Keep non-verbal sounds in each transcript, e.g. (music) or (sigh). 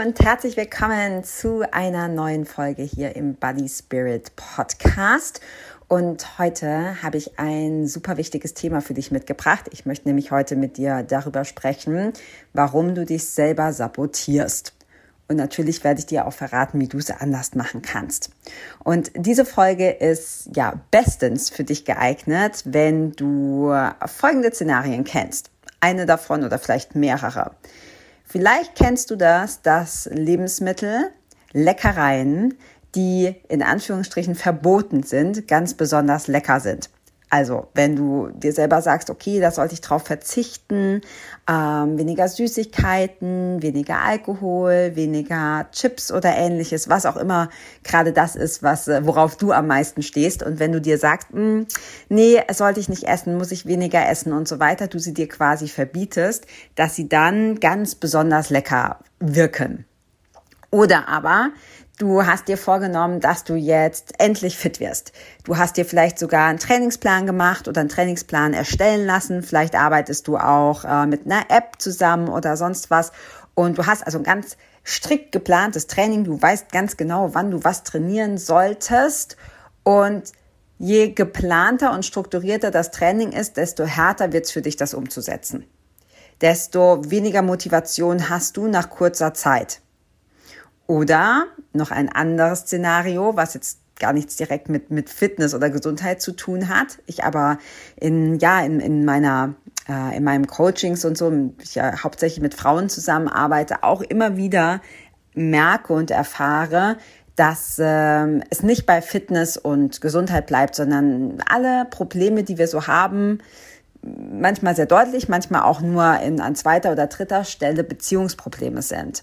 Und herzlich willkommen zu einer neuen Folge hier im Body Spirit Podcast. Und heute habe ich ein super wichtiges Thema für dich mitgebracht. Ich möchte nämlich heute mit dir darüber sprechen, warum du dich selber sabotierst. Und natürlich werde ich dir auch verraten, wie du es anders machen kannst. Und diese Folge ist ja bestens für dich geeignet, wenn du folgende Szenarien kennst. Eine davon oder vielleicht mehrere. Vielleicht kennst du das, dass Lebensmittel, Leckereien, die in Anführungsstrichen verboten sind, ganz besonders lecker sind. Also, wenn du dir selber sagst, okay, da sollte ich drauf verzichten, ähm, weniger Süßigkeiten, weniger Alkohol, weniger Chips oder ähnliches, was auch immer gerade das ist, was, äh, worauf du am meisten stehst. Und wenn du dir sagst, mh, hm, nee, sollte ich nicht essen, muss ich weniger essen und so weiter, du sie dir quasi verbietest, dass sie dann ganz besonders lecker wirken. Oder aber Du hast dir vorgenommen, dass du jetzt endlich fit wirst. Du hast dir vielleicht sogar einen Trainingsplan gemacht oder einen Trainingsplan erstellen lassen. Vielleicht arbeitest du auch äh, mit einer App zusammen oder sonst was. Und du hast also ein ganz strikt geplantes Training. Du weißt ganz genau, wann du was trainieren solltest. Und je geplanter und strukturierter das Training ist, desto härter wird es für dich, das umzusetzen. Desto weniger Motivation hast du nach kurzer Zeit. Oder noch ein anderes Szenario, was jetzt gar nichts direkt mit, mit Fitness oder Gesundheit zu tun hat. Ich aber in, ja, in, in meiner, äh, in meinem Coachings und so, ich ja hauptsächlich mit Frauen zusammenarbeite, auch immer wieder merke und erfahre, dass äh, es nicht bei Fitness und Gesundheit bleibt, sondern alle Probleme, die wir so haben, manchmal sehr deutlich, manchmal auch nur in, an zweiter oder dritter Stelle Beziehungsprobleme sind.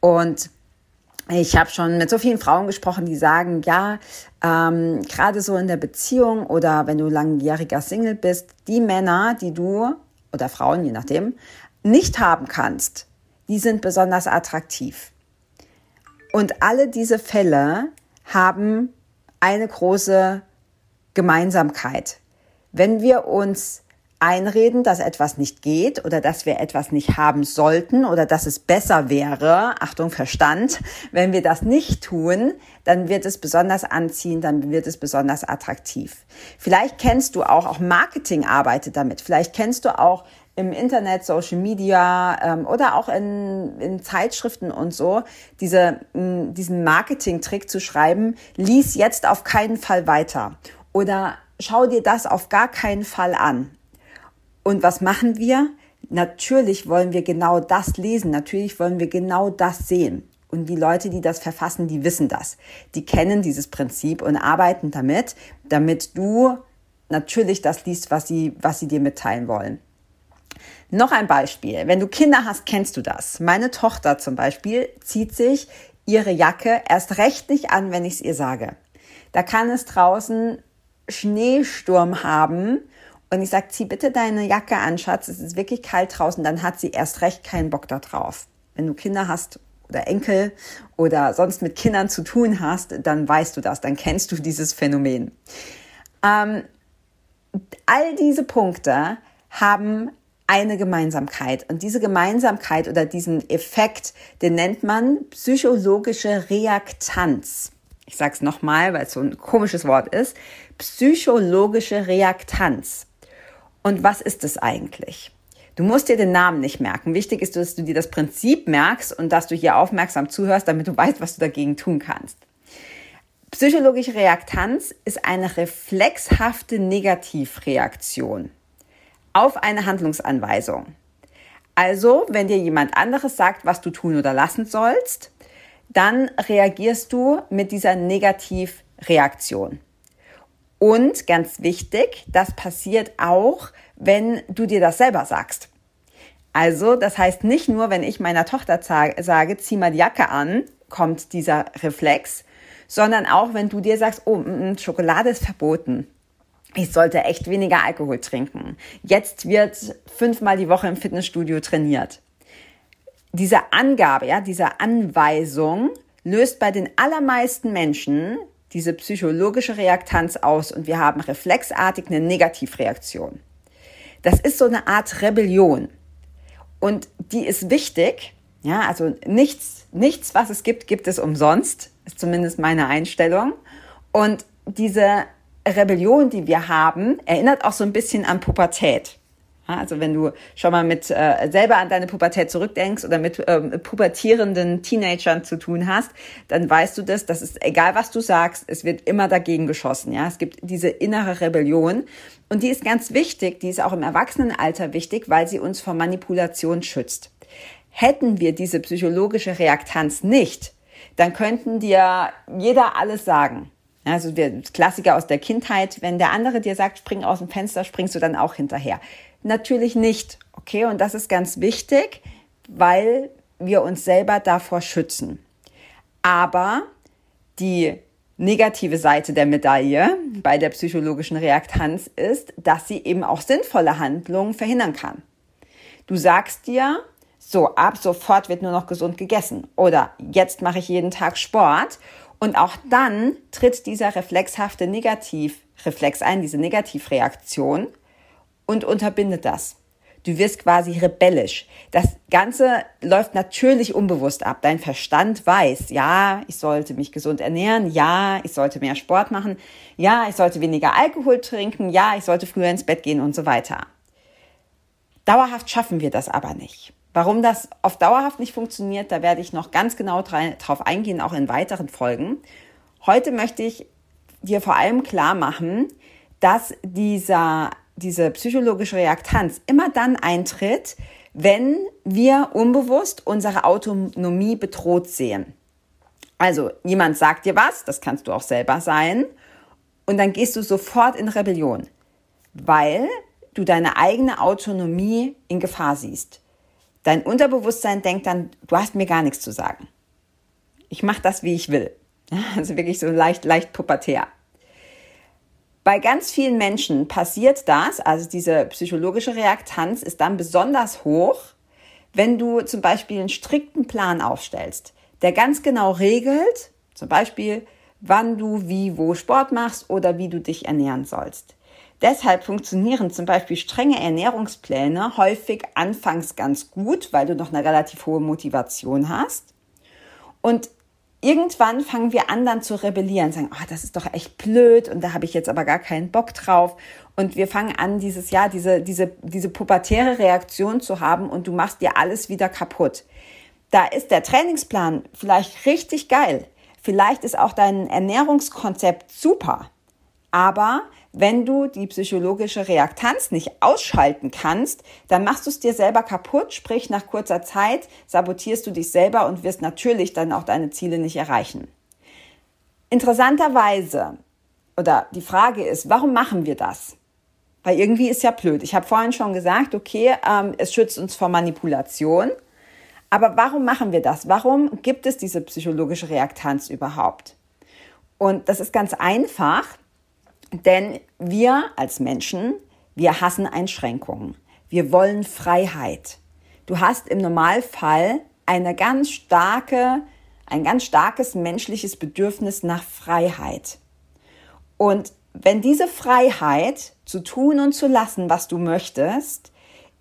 Und ich habe schon mit so vielen Frauen gesprochen, die sagen, ja, ähm, gerade so in der Beziehung oder wenn du langjähriger Single bist, die Männer, die du oder Frauen, je nachdem, nicht haben kannst, die sind besonders attraktiv. Und alle diese Fälle haben eine große Gemeinsamkeit. Wenn wir uns einreden, dass etwas nicht geht oder dass wir etwas nicht haben sollten oder dass es besser wäre, Achtung Verstand, wenn wir das nicht tun, dann wird es besonders anziehen, dann wird es besonders attraktiv. Vielleicht kennst du auch, auch Marketing arbeitet damit, vielleicht kennst du auch im Internet, Social Media ähm, oder auch in, in Zeitschriften und so, diese, mh, diesen Marketing-Trick zu schreiben, lies jetzt auf keinen Fall weiter oder schau dir das auf gar keinen Fall an. Und was machen wir? Natürlich wollen wir genau das lesen, natürlich wollen wir genau das sehen. Und die Leute, die das verfassen, die wissen das. Die kennen dieses Prinzip und arbeiten damit, damit du natürlich das liest, was sie, was sie dir mitteilen wollen. Noch ein Beispiel. Wenn du Kinder hast, kennst du das. Meine Tochter zum Beispiel zieht sich ihre Jacke erst recht nicht an, wenn ich es ihr sage. Da kann es draußen Schneesturm haben und ich sage, zieh bitte deine Jacke an, Schatz, es ist wirklich kalt draußen, dann hat sie erst recht keinen Bock da drauf. Wenn du Kinder hast oder Enkel oder sonst mit Kindern zu tun hast, dann weißt du das, dann kennst du dieses Phänomen. Ähm, all diese Punkte haben eine Gemeinsamkeit. Und diese Gemeinsamkeit oder diesen Effekt, den nennt man psychologische Reaktanz. Ich sage es nochmal, weil es so ein komisches Wort ist. Psychologische Reaktanz. Und was ist es eigentlich? Du musst dir den Namen nicht merken. Wichtig ist, dass du dir das Prinzip merkst und dass du hier aufmerksam zuhörst, damit du weißt, was du dagegen tun kannst. Psychologische Reaktanz ist eine reflexhafte Negativreaktion auf eine Handlungsanweisung. Also, wenn dir jemand anderes sagt, was du tun oder lassen sollst, dann reagierst du mit dieser Negativreaktion. Und ganz wichtig, das passiert auch, wenn du dir das selber sagst. Also, das heißt nicht nur, wenn ich meiner Tochter sage, zieh mal die Jacke an, kommt dieser Reflex, sondern auch, wenn du dir sagst, oh, mm, mm, Schokolade ist verboten. Ich sollte echt weniger Alkohol trinken. Jetzt wird fünfmal die Woche im Fitnessstudio trainiert. Diese Angabe, ja, diese Anweisung löst bei den allermeisten Menschen diese psychologische Reaktanz aus und wir haben reflexartig eine Negativreaktion. Das ist so eine Art Rebellion. Und die ist wichtig. Ja, also nichts, nichts, was es gibt, gibt es umsonst. Ist zumindest meine Einstellung. Und diese Rebellion, die wir haben, erinnert auch so ein bisschen an Pubertät. Also wenn du schon mal mit äh, selber an deine Pubertät zurückdenkst oder mit ähm, pubertierenden Teenagern zu tun hast, dann weißt du das, das ist egal, was du sagst, es wird immer dagegen geschossen. Ja, es gibt diese innere Rebellion und die ist ganz wichtig. Die ist auch im Erwachsenenalter wichtig, weil sie uns vor Manipulation schützt. Hätten wir diese psychologische Reaktanz nicht, dann könnten dir jeder alles sagen. Also der Klassiker aus der Kindheit, wenn der andere dir sagt, spring aus dem Fenster, springst du dann auch hinterher. Natürlich nicht, okay? Und das ist ganz wichtig, weil wir uns selber davor schützen. Aber die negative Seite der Medaille bei der psychologischen Reaktanz ist, dass sie eben auch sinnvolle Handlungen verhindern kann. Du sagst dir, so, ab sofort wird nur noch gesund gegessen oder jetzt mache ich jeden Tag Sport und auch dann tritt dieser reflexhafte Negativreflex ein, diese Negativreaktion und unterbindet das. Du wirst quasi rebellisch. Das Ganze läuft natürlich unbewusst ab. Dein Verstand weiß, ja, ich sollte mich gesund ernähren, ja, ich sollte mehr Sport machen, ja, ich sollte weniger Alkohol trinken, ja, ich sollte früher ins Bett gehen und so weiter. Dauerhaft schaffen wir das aber nicht. Warum das auf dauerhaft nicht funktioniert, da werde ich noch ganz genau drauf eingehen, auch in weiteren Folgen. Heute möchte ich dir vor allem klar machen, dass dieser, diese psychologische Reaktanz immer dann eintritt, wenn wir unbewusst unsere Autonomie bedroht sehen. Also jemand sagt dir was, das kannst du auch selber sein, und dann gehst du sofort in Rebellion, weil du deine eigene Autonomie in Gefahr siehst. Dein Unterbewusstsein denkt dann, du hast mir gar nichts zu sagen. Ich mache das, wie ich will. (laughs) Also wirklich so leicht, leicht pubertär. Bei ganz vielen Menschen passiert das, also diese psychologische Reaktanz ist dann besonders hoch, wenn du zum Beispiel einen strikten Plan aufstellst, der ganz genau regelt, zum Beispiel, wann du wie wo Sport machst oder wie du dich ernähren sollst. Deshalb funktionieren zum Beispiel strenge Ernährungspläne häufig anfangs ganz gut, weil du noch eine relativ hohe Motivation hast. Und irgendwann fangen wir an dann zu rebellieren, sagen, oh, das ist doch echt blöd und da habe ich jetzt aber gar keinen Bock drauf. Und wir fangen an, dieses Jahr diese, diese, diese pubertäre Reaktion zu haben und du machst dir alles wieder kaputt. Da ist der Trainingsplan vielleicht richtig geil. Vielleicht ist auch dein Ernährungskonzept super. Aber wenn du die psychologische Reaktanz nicht ausschalten kannst, dann machst du es dir selber kaputt, sprich nach kurzer Zeit sabotierst du dich selber und wirst natürlich dann auch deine Ziele nicht erreichen. Interessanterweise, oder die Frage ist, warum machen wir das? Weil irgendwie ist ja blöd. Ich habe vorhin schon gesagt, okay, ähm, es schützt uns vor Manipulation. Aber warum machen wir das? Warum gibt es diese psychologische Reaktanz überhaupt? Und das ist ganz einfach denn wir als Menschen, wir hassen Einschränkungen. Wir wollen Freiheit. Du hast im Normalfall eine ganz starke, ein ganz starkes menschliches Bedürfnis nach Freiheit. Und wenn diese Freiheit zu tun und zu lassen, was du möchtest,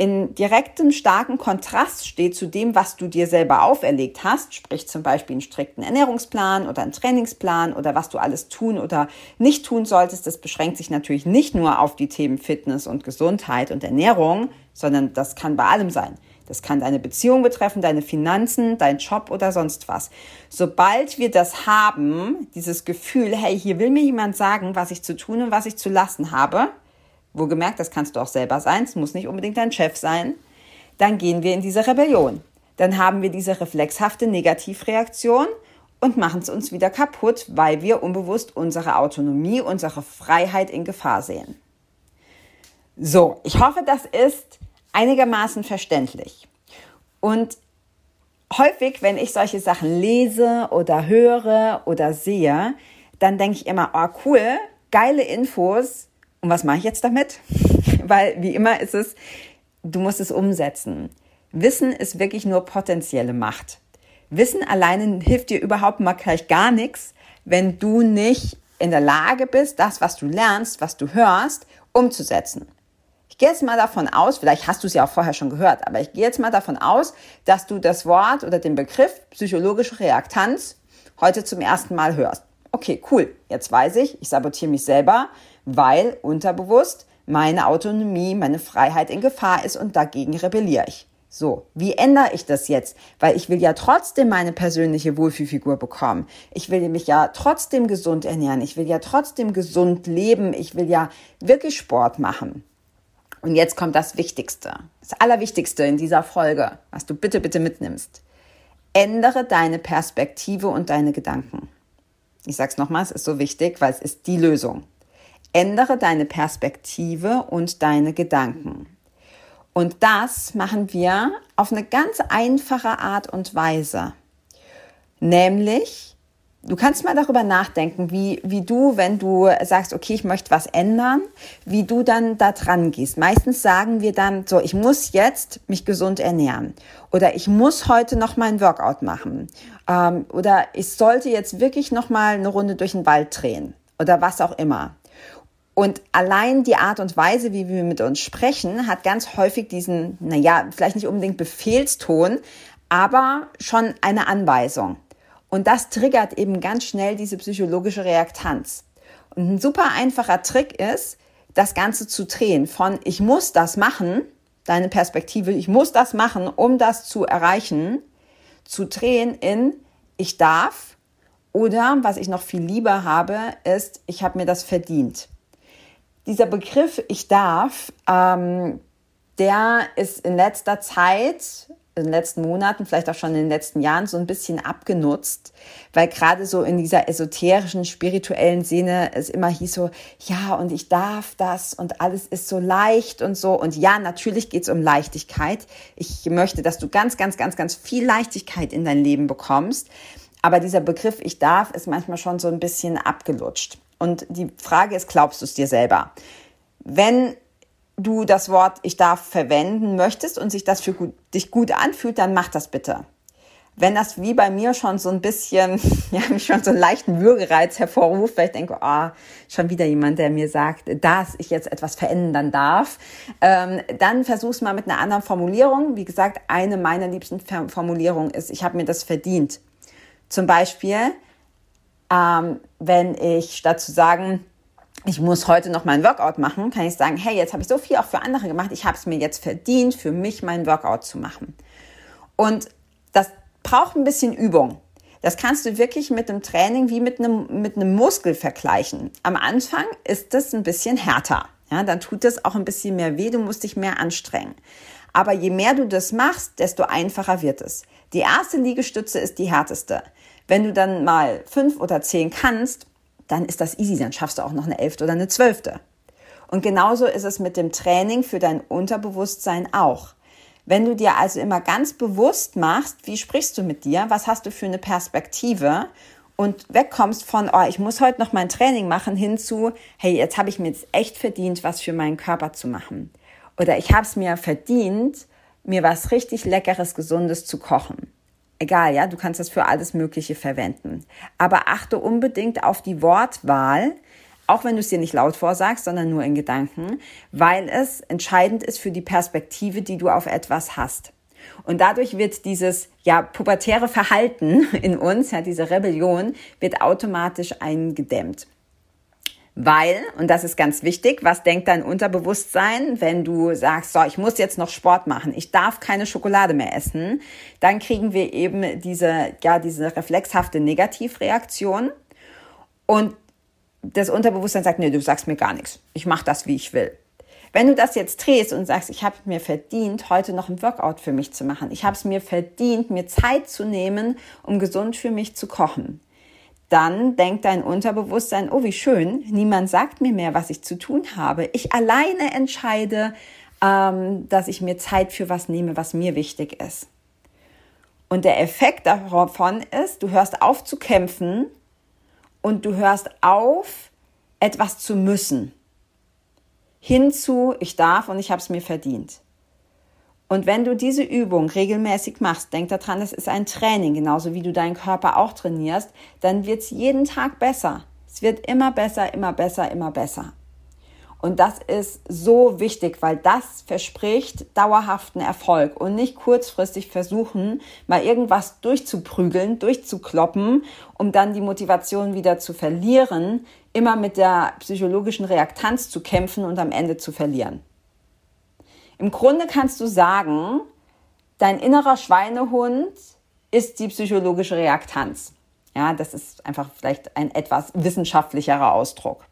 in direktem, starken Kontrast steht zu dem, was du dir selber auferlegt hast, sprich zum Beispiel einen strikten Ernährungsplan oder einen Trainingsplan oder was du alles tun oder nicht tun solltest, das beschränkt sich natürlich nicht nur auf die Themen Fitness und Gesundheit und Ernährung, sondern das kann bei allem sein. Das kann deine Beziehung betreffen, deine Finanzen, dein Job oder sonst was. Sobald wir das haben, dieses Gefühl, hey, hier will mir jemand sagen, was ich zu tun und was ich zu lassen habe, wo gemerkt, das kannst du auch selber sein, es muss nicht unbedingt dein Chef sein, dann gehen wir in diese Rebellion. Dann haben wir diese reflexhafte Negativreaktion und machen es uns wieder kaputt, weil wir unbewusst unsere Autonomie, unsere Freiheit in Gefahr sehen. So, ich hoffe, das ist einigermaßen verständlich. Und häufig, wenn ich solche Sachen lese oder höre oder sehe, dann denke ich immer, oh cool, geile Infos. Und was mache ich jetzt damit? (laughs) Weil wie immer ist es, du musst es umsetzen. Wissen ist wirklich nur potenzielle Macht. Wissen alleine hilft dir überhaupt mal gleich gar nichts, wenn du nicht in der Lage bist, das, was du lernst, was du hörst, umzusetzen. Ich gehe jetzt mal davon aus, vielleicht hast du es ja auch vorher schon gehört, aber ich gehe jetzt mal davon aus, dass du das Wort oder den Begriff psychologische Reaktanz heute zum ersten Mal hörst. Okay, cool. Jetzt weiß ich, ich sabotiere mich selber, weil unterbewusst meine Autonomie, meine Freiheit in Gefahr ist und dagegen rebelliere ich. So, wie ändere ich das jetzt? Weil ich will ja trotzdem meine persönliche Wohlfühlfigur bekommen. Ich will mich ja trotzdem gesund ernähren. Ich will ja trotzdem gesund leben. Ich will ja wirklich Sport machen. Und jetzt kommt das Wichtigste, das Allerwichtigste in dieser Folge, was du bitte, bitte mitnimmst. Ändere deine Perspektive und deine Gedanken. Ich sage es nochmal, es ist so wichtig, weil es ist die Lösung. Ändere deine Perspektive und deine Gedanken. Und das machen wir auf eine ganz einfache Art und Weise. Nämlich, Du kannst mal darüber nachdenken, wie, wie du, wenn du sagst, okay, ich möchte was ändern, wie du dann da dran gehst. Meistens sagen wir dann so, ich muss jetzt mich gesund ernähren oder ich muss heute noch mal ein Workout machen ähm, oder ich sollte jetzt wirklich noch mal eine Runde durch den Wald drehen oder was auch immer. Und allein die Art und Weise, wie wir mit uns sprechen, hat ganz häufig diesen, naja, vielleicht nicht unbedingt Befehlston, aber schon eine Anweisung. Und das triggert eben ganz schnell diese psychologische Reaktanz. Und ein super einfacher Trick ist, das Ganze zu drehen von ich muss das machen, deine Perspektive, ich muss das machen, um das zu erreichen, zu drehen in ich darf oder was ich noch viel lieber habe, ist ich habe mir das verdient. Dieser Begriff ich darf, ähm, der ist in letzter Zeit in den letzten Monaten, vielleicht auch schon in den letzten Jahren so ein bisschen abgenutzt, weil gerade so in dieser esoterischen, spirituellen Szene es immer hieß so, ja, und ich darf das und alles ist so leicht und so. Und ja, natürlich geht es um Leichtigkeit. Ich möchte, dass du ganz, ganz, ganz, ganz viel Leichtigkeit in dein Leben bekommst. Aber dieser Begriff ich darf ist manchmal schon so ein bisschen abgelutscht. Und die Frage ist, glaubst du es dir selber? Wenn du das Wort ich darf verwenden möchtest und sich das für gut, dich gut anfühlt, dann mach das bitte. Wenn das wie bei mir schon so ein bisschen, (laughs) ja, mich schon so einen leichten Würgereiz hervorruft, weil ich denke, ah, oh, schon wieder jemand, der mir sagt, dass ich jetzt etwas verändern darf, ähm, dann versuch's mal mit einer anderen Formulierung. Wie gesagt, eine meiner liebsten Formulierungen ist, ich habe mir das verdient. Zum Beispiel, ähm, wenn ich statt zu sagen, ich muss heute noch mein Workout machen, kann ich sagen, hey, jetzt habe ich so viel auch für andere gemacht, ich habe es mir jetzt verdient, für mich mein Workout zu machen. Und das braucht ein bisschen Übung. Das kannst du wirklich mit einem Training wie mit einem, mit einem Muskel vergleichen. Am Anfang ist das ein bisschen härter. Ja, dann tut es auch ein bisschen mehr weh, du musst dich mehr anstrengen. Aber je mehr du das machst, desto einfacher wird es. Die erste Liegestütze ist die härteste. Wenn du dann mal fünf oder zehn kannst, dann ist das easy, dann schaffst du auch noch eine elfte oder eine zwölfte. Und genauso ist es mit dem Training für dein Unterbewusstsein auch. Wenn du dir also immer ganz bewusst machst, wie sprichst du mit dir, was hast du für eine Perspektive und wegkommst von, oh, ich muss heute noch mein Training machen, hinzu, hey, jetzt habe ich mir jetzt echt verdient, was für meinen Körper zu machen. Oder ich habe es mir verdient, mir was richtig Leckeres, Gesundes zu kochen. Egal, ja, du kannst das für alles Mögliche verwenden. Aber achte unbedingt auf die Wortwahl, auch wenn du es dir nicht laut vorsagst, sondern nur in Gedanken, weil es entscheidend ist für die Perspektive, die du auf etwas hast. Und dadurch wird dieses ja pubertäre Verhalten (laughs) in uns, ja diese Rebellion, wird automatisch eingedämmt. Weil, und das ist ganz wichtig, was denkt dein Unterbewusstsein, wenn du sagst, so, ich muss jetzt noch Sport machen, ich darf keine Schokolade mehr essen, dann kriegen wir eben diese, ja, diese reflexhafte Negativreaktion. Und das Unterbewusstsein sagt, nee, du sagst mir gar nichts. Ich mache das, wie ich will. Wenn du das jetzt drehst und sagst, ich habe mir verdient, heute noch ein Workout für mich zu machen, ich habe es mir verdient, mir Zeit zu nehmen, um gesund für mich zu kochen, dann denkt dein Unterbewusstsein, oh wie schön, niemand sagt mir mehr, was ich zu tun habe. Ich alleine entscheide, ähm, dass ich mir Zeit für was nehme, was mir wichtig ist. Und der Effekt davon ist, du hörst auf zu kämpfen und du hörst auf, etwas zu müssen. Hinzu, ich darf und ich habe es mir verdient. Und wenn du diese Übung regelmäßig machst, denk daran, es ist ein Training, genauso wie du deinen Körper auch trainierst, dann wird es jeden Tag besser. Es wird immer besser, immer besser, immer besser. Und das ist so wichtig, weil das verspricht dauerhaften Erfolg und nicht kurzfristig versuchen, mal irgendwas durchzuprügeln, durchzukloppen, um dann die Motivation wieder zu verlieren, immer mit der psychologischen Reaktanz zu kämpfen und am Ende zu verlieren. Im Grunde kannst du sagen, dein innerer Schweinehund ist die psychologische Reaktanz. Ja, das ist einfach vielleicht ein etwas wissenschaftlicherer Ausdruck.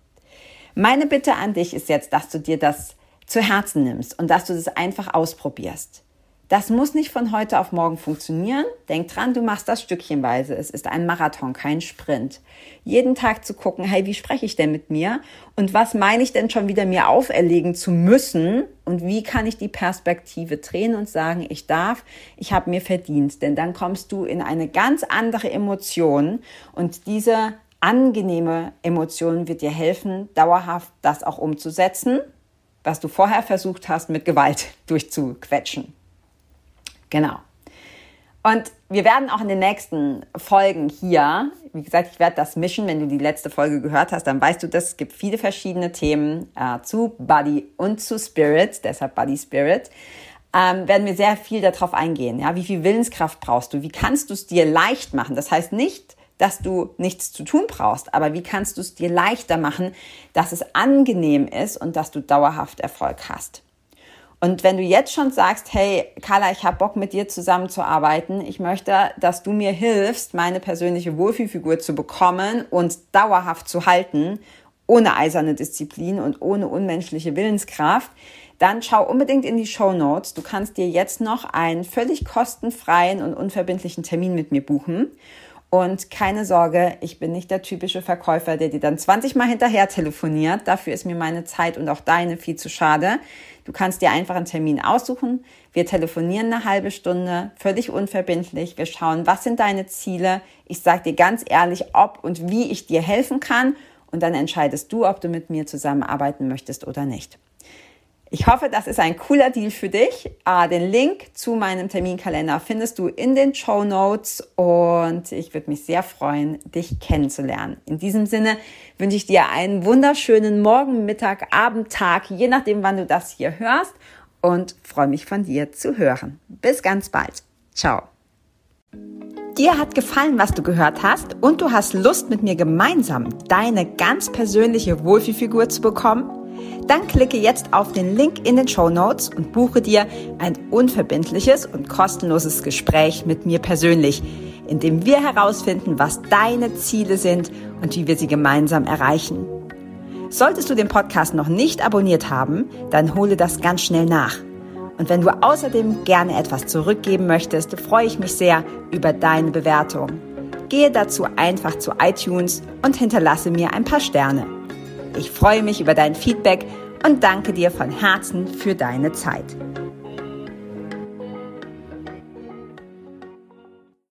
Meine Bitte an dich ist jetzt, dass du dir das zu Herzen nimmst und dass du das einfach ausprobierst. Das muss nicht von heute auf morgen funktionieren. Denk dran, du machst das stückchenweise. Es ist ein Marathon, kein Sprint. Jeden Tag zu gucken, hey, wie spreche ich denn mit mir? Und was meine ich denn schon wieder mir auferlegen zu müssen? Und wie kann ich die Perspektive drehen und sagen, ich darf, ich habe mir verdient. Denn dann kommst du in eine ganz andere Emotion und diese angenehme Emotion wird dir helfen, dauerhaft das auch umzusetzen, was du vorher versucht hast, mit Gewalt (laughs) durchzuquetschen. Genau. Und wir werden auch in den nächsten Folgen hier, wie gesagt, ich werde das mischen, wenn du die letzte Folge gehört hast, dann weißt du das. Es gibt viele verschiedene Themen äh, zu Body und zu Spirit, deshalb Body Spirit. Ähm, werden wir sehr viel darauf eingehen. Ja, wie viel Willenskraft brauchst du? Wie kannst du es dir leicht machen? Das heißt nicht, dass du nichts zu tun brauchst, aber wie kannst du es dir leichter machen, dass es angenehm ist und dass du dauerhaft Erfolg hast? Und wenn du jetzt schon sagst, hey, Carla, ich habe Bock mit dir zusammenzuarbeiten, ich möchte, dass du mir hilfst, meine persönliche Wohlfühlfigur zu bekommen und dauerhaft zu halten, ohne eiserne Disziplin und ohne unmenschliche Willenskraft, dann schau unbedingt in die Show Notes. Du kannst dir jetzt noch einen völlig kostenfreien und unverbindlichen Termin mit mir buchen. Und keine Sorge, ich bin nicht der typische Verkäufer, der dir dann 20 Mal hinterher telefoniert. Dafür ist mir meine Zeit und auch deine viel zu schade. Du kannst dir einfach einen Termin aussuchen. Wir telefonieren eine halbe Stunde, völlig unverbindlich. Wir schauen, was sind deine Ziele. Ich sage dir ganz ehrlich, ob und wie ich dir helfen kann. Und dann entscheidest du, ob du mit mir zusammenarbeiten möchtest oder nicht. Ich hoffe, das ist ein cooler Deal für dich. Ah, den Link zu meinem Terminkalender findest du in den Show Notes und ich würde mich sehr freuen, dich kennenzulernen. In diesem Sinne wünsche ich dir einen wunderschönen Morgen, Mittag, Abend, Tag, je nachdem, wann du das hier hörst und freue mich von dir zu hören. Bis ganz bald. Ciao. Dir hat gefallen, was du gehört hast und du hast Lust, mit mir gemeinsam deine ganz persönliche Wohlfühlfigur zu bekommen? Dann klicke jetzt auf den Link in den Show Notes und buche dir ein unverbindliches und kostenloses Gespräch mit mir persönlich, in dem wir herausfinden, was deine Ziele sind und wie wir sie gemeinsam erreichen. Solltest du den Podcast noch nicht abonniert haben, dann hole das ganz schnell nach. Und wenn du außerdem gerne etwas zurückgeben möchtest, freue ich mich sehr über deine Bewertung. Gehe dazu einfach zu iTunes und hinterlasse mir ein paar Sterne. Ich freue mich über dein Feedback und danke dir von Herzen für deine Zeit.